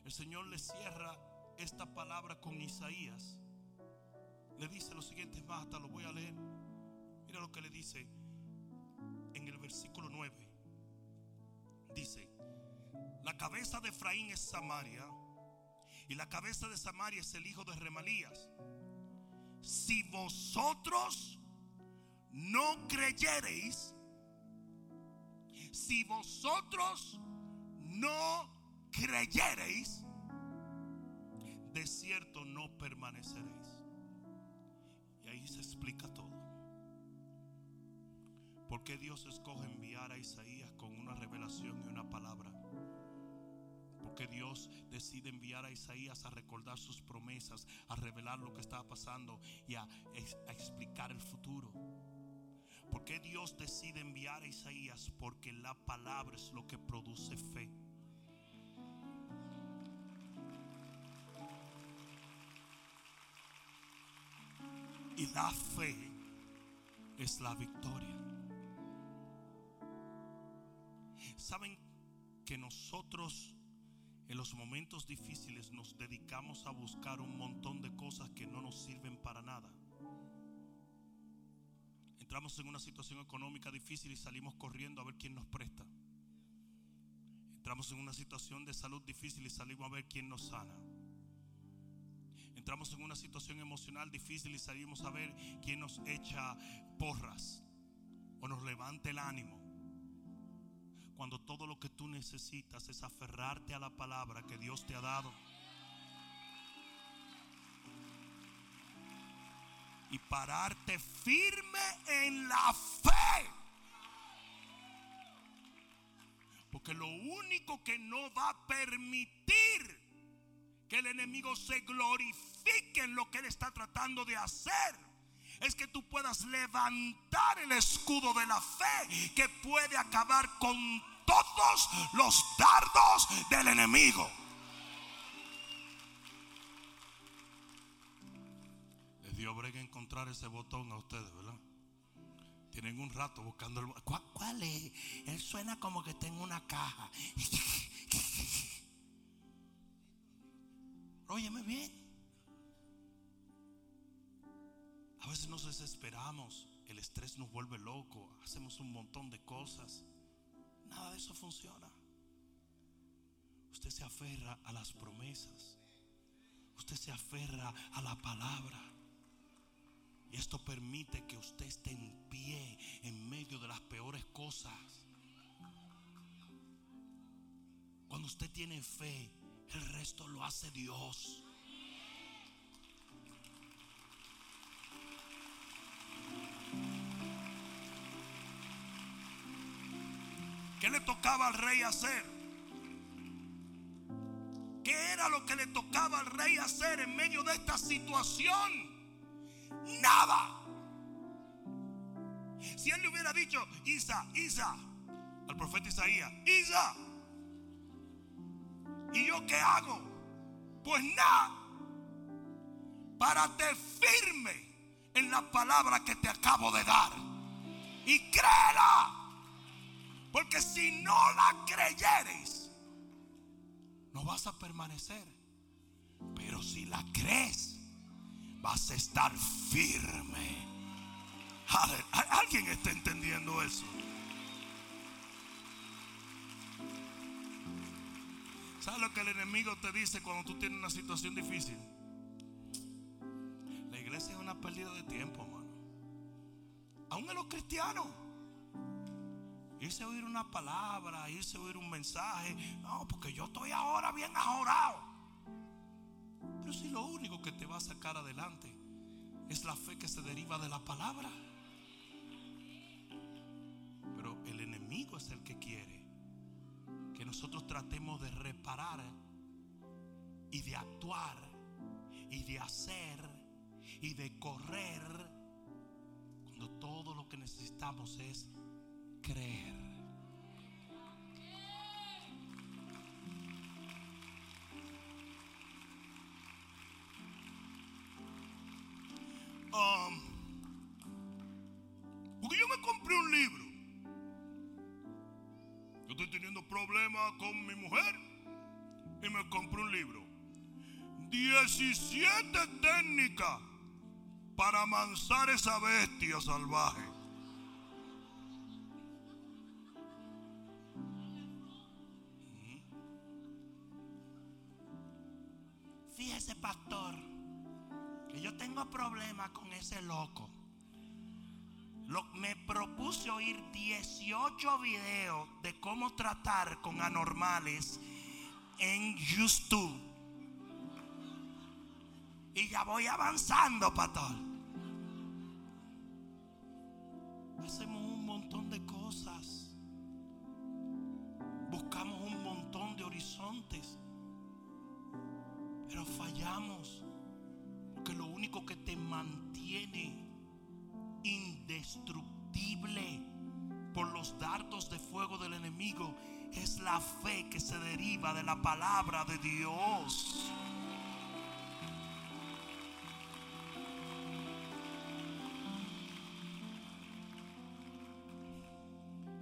El Señor le cierra esta palabra con Isaías. Le dice lo siguiente más, hasta lo voy a leer. Mira lo que le dice. en el versículo 9. Dice, la cabeza de Efraín es Samaria y la cabeza de Samaria es el hijo de Remalías. Si vosotros no creyereis, si vosotros no creyereis, de cierto no permaneceréis. Y ahí se explica todo. ¿Por qué Dios escoge enviar a Isaías con una revelación y una palabra? Porque Dios decide enviar a Isaías a recordar sus promesas, a revelar lo que estaba pasando y a, a explicar el futuro. ¿Por qué Dios decide enviar a Isaías? Porque la palabra es lo que produce fe. Y la fe es la victoria. Saben que nosotros en los momentos difíciles nos dedicamos a buscar un montón de cosas que no nos sirven para nada. Entramos en una situación económica difícil y salimos corriendo a ver quién nos presta. Entramos en una situación de salud difícil y salimos a ver quién nos sana. Entramos en una situación emocional difícil y salimos a ver quién nos echa porras o nos levanta el ánimo. Cuando todo lo que tú necesitas es aferrarte a la palabra que Dios te ha dado. Y pararte firme en la fe. Porque lo único que no va a permitir que el enemigo se glorifique en lo que él está tratando de hacer. Es que tú puedas levantar el escudo de la fe que puede acabar con todos los dardos del enemigo. Encontrar ese botón a ustedes, ¿verdad? Tienen un rato buscando el ¿Cuál, ¿Cuál es? Él suena como que está en una caja. (laughs) Óyeme bien. A veces nos desesperamos, el estrés nos vuelve loco, hacemos un montón de cosas. Nada de eso funciona. Usted se aferra a las promesas. Usted se aferra a la palabra. Y esto permite que usted esté en pie en medio de las peores cosas. Cuando usted tiene fe, el resto lo hace Dios. ¿Qué le tocaba al rey hacer? ¿Qué era lo que le tocaba al rey hacer en medio de esta situación? Nada. Si él le hubiera dicho, Isa, Isa, al profeta Isaías, Isa, ¿y yo qué hago? Pues nada. Párate firme en la palabra que te acabo de dar. Y créela. Porque si no la creyeres, no vas a permanecer. Pero si la crees, vas a estar firme. ¿Alguien está entendiendo eso? ¿Sabes lo que el enemigo te dice cuando tú tienes una situación difícil? La iglesia es una pérdida de tiempo, hermano. Aún en los cristianos. Irse a oír una palabra, irse a oír un mensaje. No, porque yo estoy ahora bien ahorrado. Pero si lo único que te va a sacar adelante es la fe que se deriva de la palabra. Pero el enemigo es el que quiere que nosotros tratemos de reparar y de actuar y de hacer y de correr cuando todo lo que necesitamos es creer. problema con mi mujer y me compré un libro. 17 técnicas para amansar esa bestia salvaje. Fíjese, pastor, que yo tengo problemas con ese loco me propuse oír 18 videos de cómo tratar con anormales en YouTube. Y ya voy avanzando, pastor. Hacemos un montón de cosas. Buscamos un montón de horizontes. Pero fallamos. Porque lo único que te mantiene indestructible por los dardos de fuego del enemigo es la fe que se deriva de la palabra de Dios.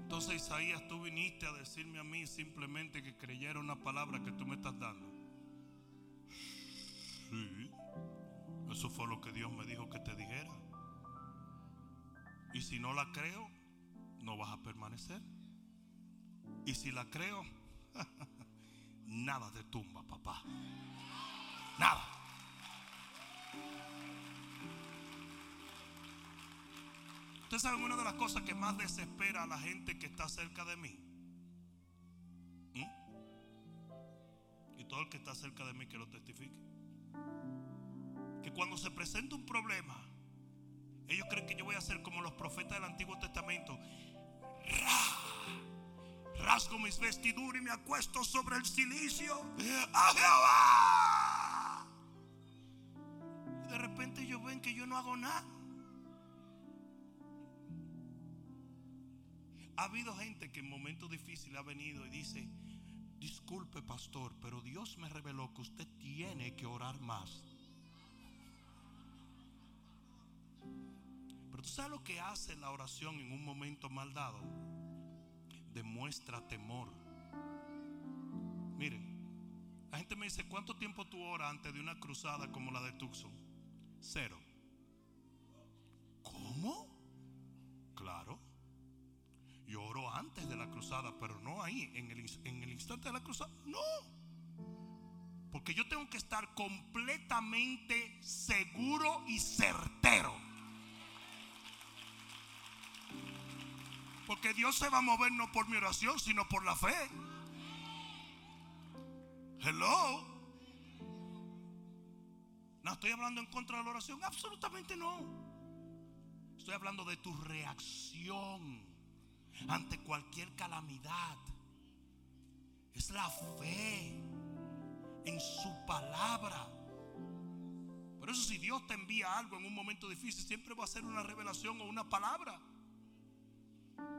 Entonces Isaías, tú viniste a decirme a mí simplemente que creyera una palabra que tú me estás dando. Sí, eso fue lo que Dios me dijo que te dijera. Y si no la creo, no vas a permanecer. Y si la creo, (laughs) nada de tumba, papá. Nada. Ustedes saben una de las cosas que más desespera a la gente que está cerca de mí. ¿Mm? Y todo el que está cerca de mí que lo testifique. Que cuando se presenta un problema, ellos creen que yo voy a ser como los profetas del Antiguo Testamento. Rasgo mis vestiduras y me acuesto sobre el silicio. ¡A Jehová! Y de repente ellos ven que yo no hago nada. Ha habido gente que en momentos difíciles ha venido y dice, disculpe pastor, pero Dios me reveló que usted tiene que orar más. Tú sabes lo que hace la oración en un momento mal dado. Demuestra temor. Miren, la gente me dice, ¿cuánto tiempo tú oras antes de una cruzada como la de Tucson? Cero. ¿Cómo? Claro. Yo oro antes de la cruzada, pero no ahí, en el, en el instante de la cruzada. No. Porque yo tengo que estar completamente seguro y certero. Porque Dios se va a mover no por mi oración, sino por la fe. Hello. No estoy hablando en contra de la oración, absolutamente no. Estoy hablando de tu reacción ante cualquier calamidad. Es la fe en su palabra. Por eso si Dios te envía algo en un momento difícil, siempre va a ser una revelación o una palabra.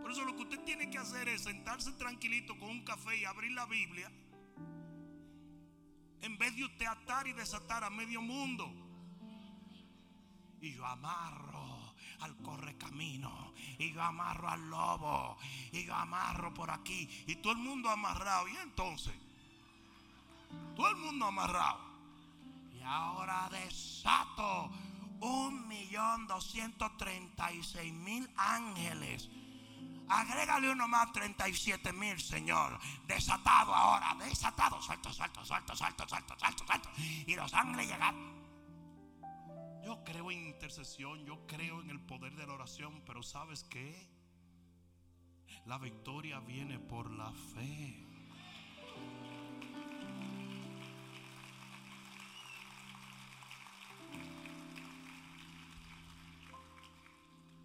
Por eso lo que usted tiene que hacer es sentarse tranquilito con un café y abrir la Biblia. En vez de usted atar y desatar a medio mundo. Y yo amarro al correcamino. Y yo amarro al lobo. Y yo amarro por aquí. Y todo el mundo amarrado. Y entonces, todo el mundo amarrado. Y ahora desato un millón doscientos treinta y seis mil ángeles. Agrégale uno más 37 mil, Señor. Desatado ahora, desatado. Suelto, suelto, suelto, suelto, suelto, suelto, suelto. Y los ángeles llegan. Yo creo en intercesión, yo creo en el poder de la oración, pero ¿sabes qué? La victoria viene por la fe.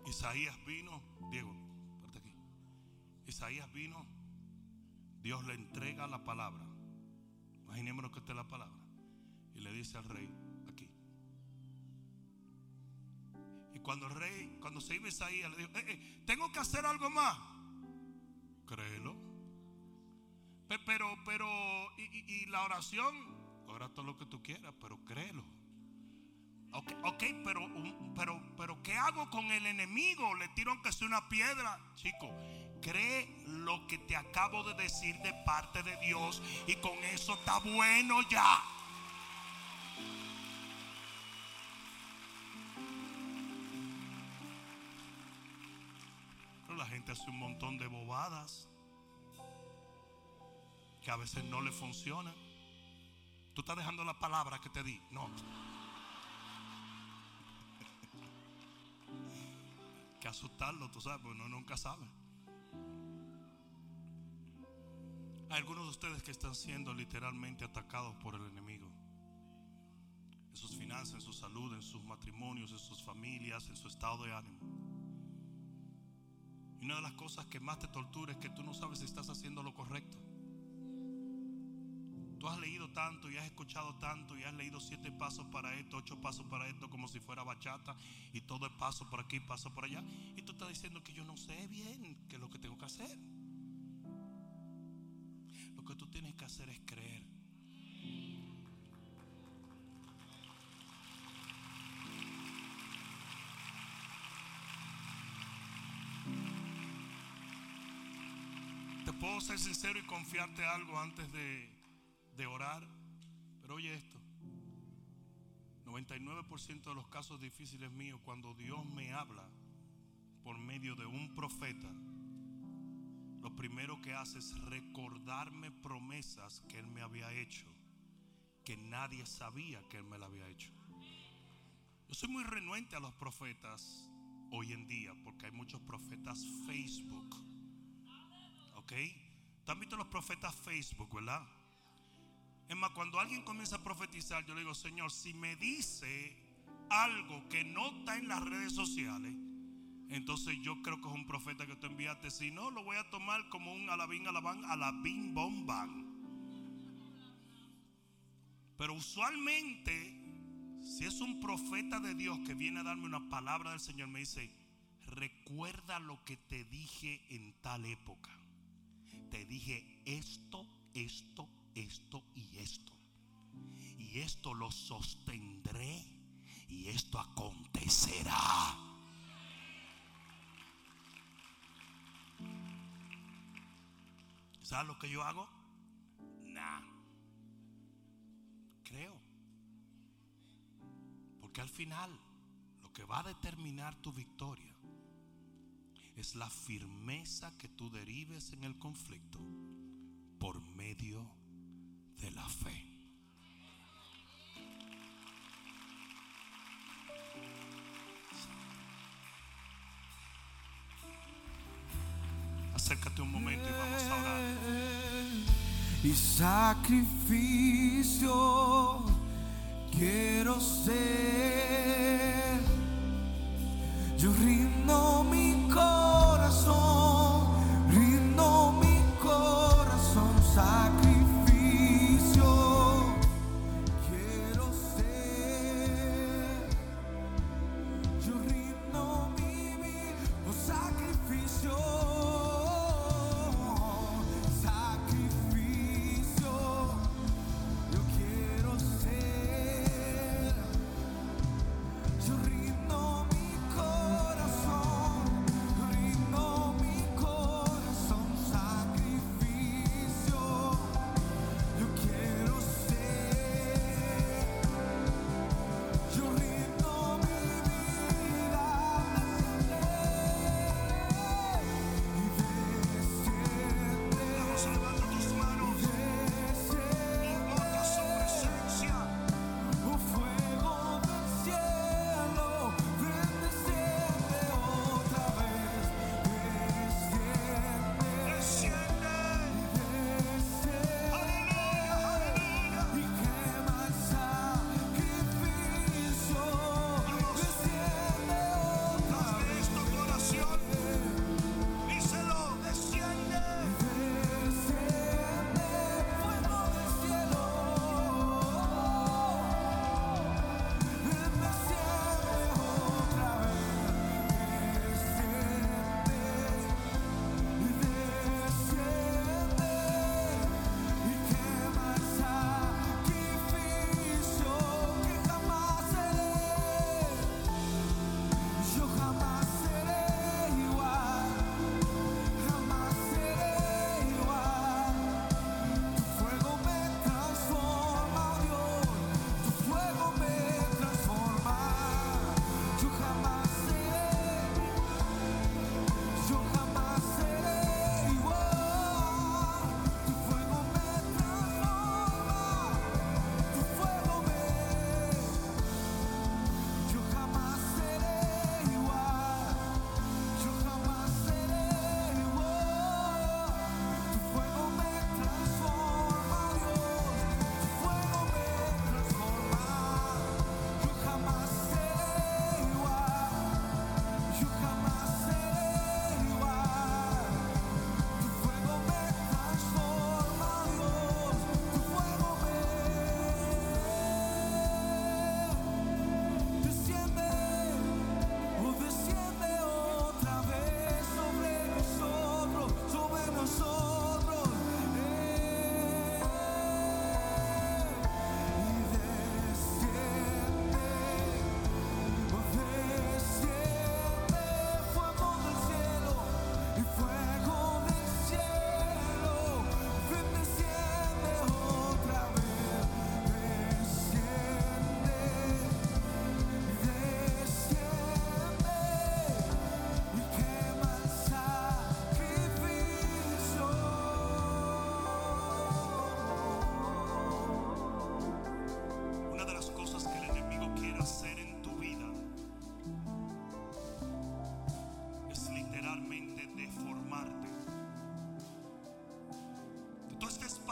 Isaías vino, Diego. Isaías vino, Dios le entrega la palabra. Imaginémonos que esta es la palabra. Y le dice al rey, cuando el rey, cuando se iba Isaías, le dijo, eh, eh, tengo que hacer algo más. Créelo. Pero, pero, y, la oración, ora todo lo que tú quieras, pero créelo. Ok, okay pero, pero, pero, ¿qué hago con el enemigo? Le tiro aunque sea una piedra. Chico, cree lo que te acabo de decir de parte de Dios y con eso está bueno ya. la gente hace un montón de bobadas que a veces no le funcionan. Tú estás dejando la palabra que te di. No. Que asustarlo, tú sabes, porque uno nunca sabe. Hay algunos de ustedes que están siendo literalmente atacados por el enemigo. En sus finanzas, en su salud, en sus matrimonios, en sus familias, en su estado de ánimo. Y una de las cosas que más te tortura es que tú no sabes si estás haciendo lo correcto. Tú has leído tanto y has escuchado tanto y has leído siete pasos para esto, ocho pasos para esto, como si fuera bachata y todo es paso por aquí, paso por allá. Y tú estás diciendo que yo no sé bien qué es lo que tengo que hacer. Lo que tú tienes que hacer es creer. Te puedo ser sincero y confiarte algo antes de, de orar, pero oye esto. 99% de los casos difíciles míos, cuando Dios me habla por medio de un profeta, lo primero que hace es recordarme promesas que Él me había hecho, que nadie sabía que Él me las había hecho. Yo soy muy renuente a los profetas hoy en día, porque hay muchos profetas Facebook. ¿Ok? ¿Tú visto los profetas Facebook, verdad? Es más, cuando alguien comienza a profetizar, yo le digo, Señor, si me dice algo que no está en las redes sociales, entonces yo creo que es un profeta que tú enviaste. Si no, lo voy a tomar como un alabín, alabán, alabín, bombán. Pero usualmente, si es un profeta de Dios que viene a darme una palabra del Señor, me dice, recuerda lo que te dije en tal época. Te dije esto, esto, esto y esto. Y esto lo sostendré y esto acontecerá. ¿Sabes lo que yo hago? Nah. Creo. Porque al final lo que va a determinar tu victoria es la firmeza que tú derives en el conflicto por medio la fe. Acércate un momento y vamos a orar.
y sacrificio quiero ser.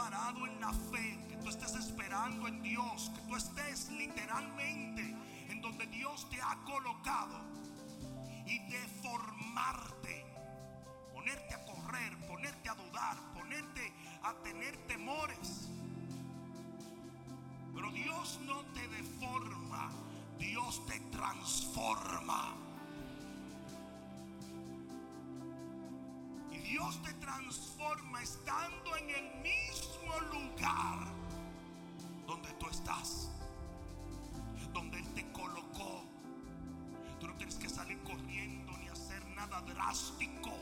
Parado en la fe, que tú estés esperando en Dios, que tú estés literalmente en donde Dios te ha colocado y deformarte, ponerte a correr, ponerte a dudar, ponerte a tener temores. Pero Dios no te deforma, Dios te transforma. Dios te transforma estando en el mismo lugar donde tú estás, donde Él te colocó. Tú no tienes que salir corriendo ni hacer nada drástico.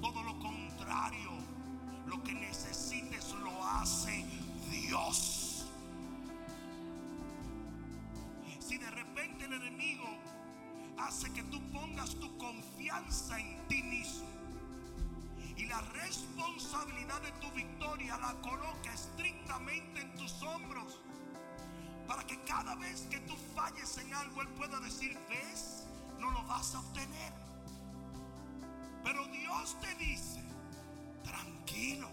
Todo lo contrario, lo que necesites lo hace Dios. Si de repente el enemigo hace que tú pongas tu confianza en ti mismo y la responsabilidad de tu victoria la coloca estrictamente en tus hombros, para que cada vez que tú falles en algo, Él pueda decir, ves, no lo vas a obtener. Pero Dios te dice, tranquilo,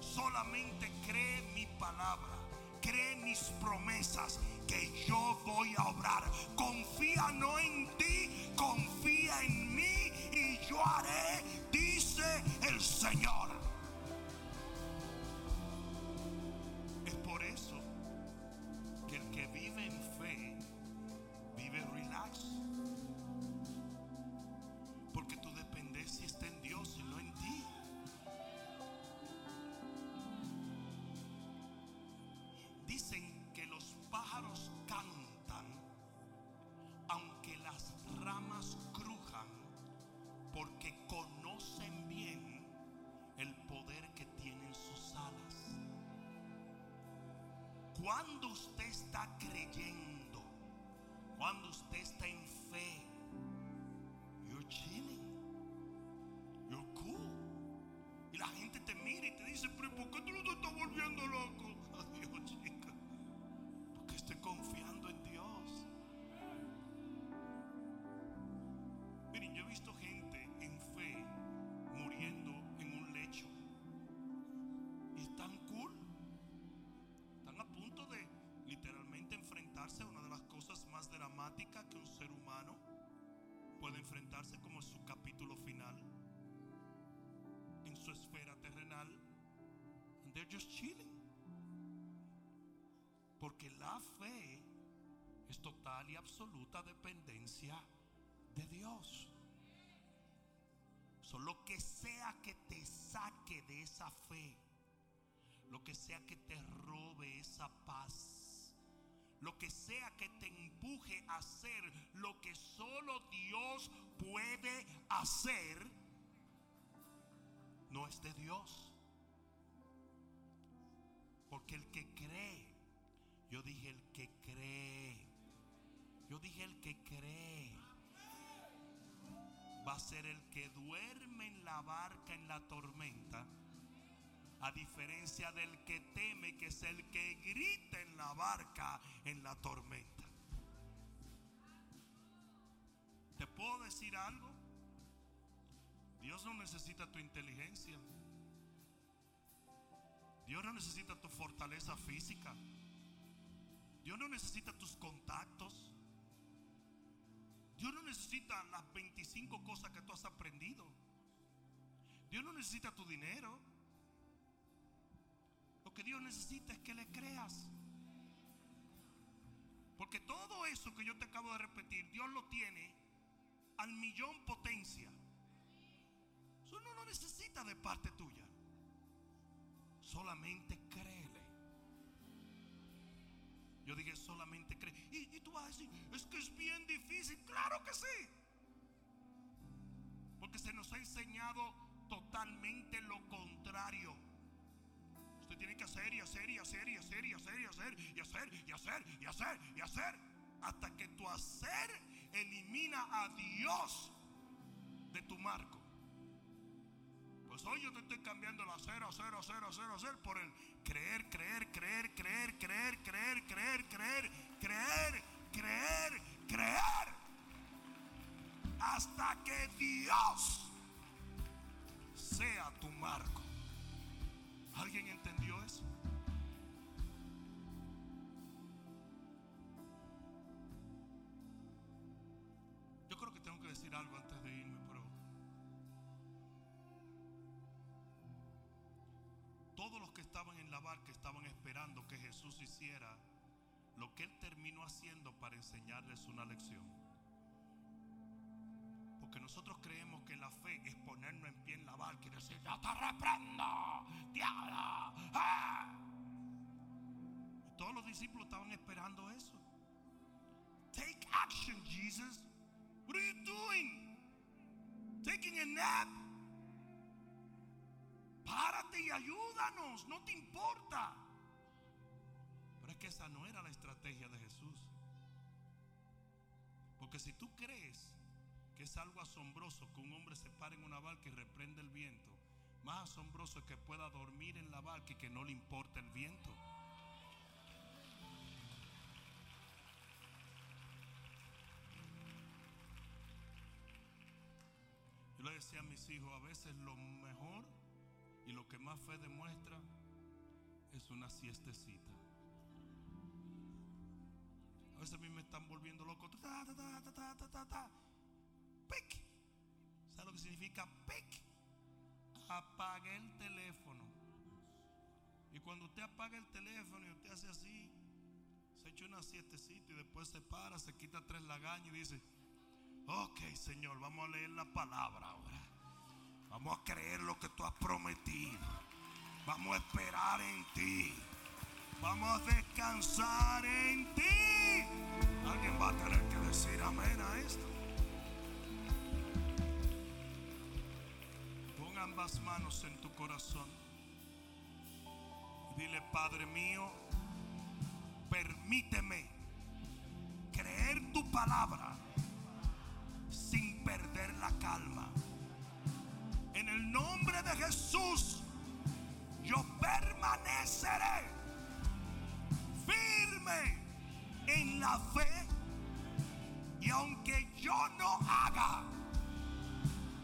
solamente cree mi palabra, cree mis promesas, que yo voy a obrar. Confía no en ti, confía en mí yo haré, dice el Señor. Cuando usted está creyendo, cuando usted está en fe, you're chilling, you're cool. Y la gente te mira y te dice, pero ¿por qué tú no te estás volviendo loco? Puede enfrentarse como su capítulo final en su esfera terrenal. And they're just chilling. Porque la fe es total y absoluta dependencia de Dios. So, lo que sea que te saque de esa fe, lo que sea que te robe esa paz, lo que sea que te empuje a hacer lo que solo Dios puede hacer, no es de Dios. Porque el que cree, yo dije el que cree, yo dije el que cree, va a ser el que duerme en la barca en la tormenta. A diferencia del que teme, que es el que grita en la barca en la tormenta. ¿Te puedo decir algo? Dios no necesita tu inteligencia. Dios no necesita tu fortaleza física. Dios no necesita tus contactos. Dios no necesita las 25 cosas que tú has aprendido. Dios no necesita tu dinero. Que Dios necesita es que le creas. Porque todo eso que yo te acabo de repetir, Dios lo tiene al millón potencia. Eso no lo necesita de parte tuya. Solamente créele. Yo dije solamente cree. Y, y tú vas a decir, es que es bien difícil. Claro que sí. Porque se nos ha enseñado totalmente lo contrario. Tiene que hacer y hacer y hacer y hacer y hacer y hacer y hacer y hacer y hacer y hacer. Hasta que tu hacer elimina a Dios de tu marco. Pues hoy yo te estoy cambiando el hacer, hacer, hacer, hacer, hacer por el creer, creer, creer, creer, creer, creer, creer, creer, creer, creer, creer. Hasta que Dios sea tu marco. ¿Alguien entendió eso? Yo creo que tengo que decir algo antes de irme, pero todos los que estaban en la barca estaban esperando que Jesús hiciera lo que él terminó haciendo para enseñarles una lección. Porque nosotros creemos que la fe es ponernos en pie en la barca y decir, yo te reprendo, diablo. ¡ah!". Y todos los discípulos estaban esperando eso. Take action, Jesus. What are you doing? Taking a nap? Párate y ayúdanos, no te importa. Pero es que esa no era la estrategia de Jesús. Porque si tú crees que es algo asombroso que un hombre se pare en una barca y reprende el viento, más asombroso es que pueda dormir en la barca y que no le importe el viento. Yo le decía a mis hijos, a veces lo mejor y lo que más fe demuestra es una siestecita. A veces a mí me están volviendo loco. ¿Sabe lo que significa pic? Apague el teléfono. Y cuando usted apaga el teléfono y usted hace así, se echa una siestecita y después se para, se quita tres lagañas y dice, ok Señor, vamos a leer la palabra ahora. Vamos a creer lo que tú has prometido. Vamos a esperar en ti. Vamos a descansar en ti. Alguien va a tener que decir amén a esto. Ambas manos en tu corazón. Dile, Padre mío, permíteme creer tu palabra sin perder la calma. En el nombre de Jesús, yo permaneceré firme en la fe. Y aunque yo no haga,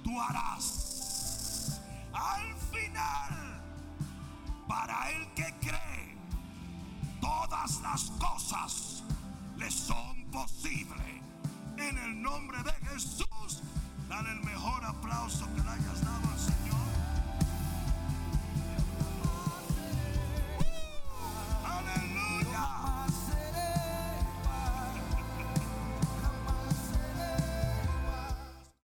tú harás. Al final, para el que cree, todas las cosas le son posibles. En el nombre de Jesús, dale el mejor aplauso que le hayas dado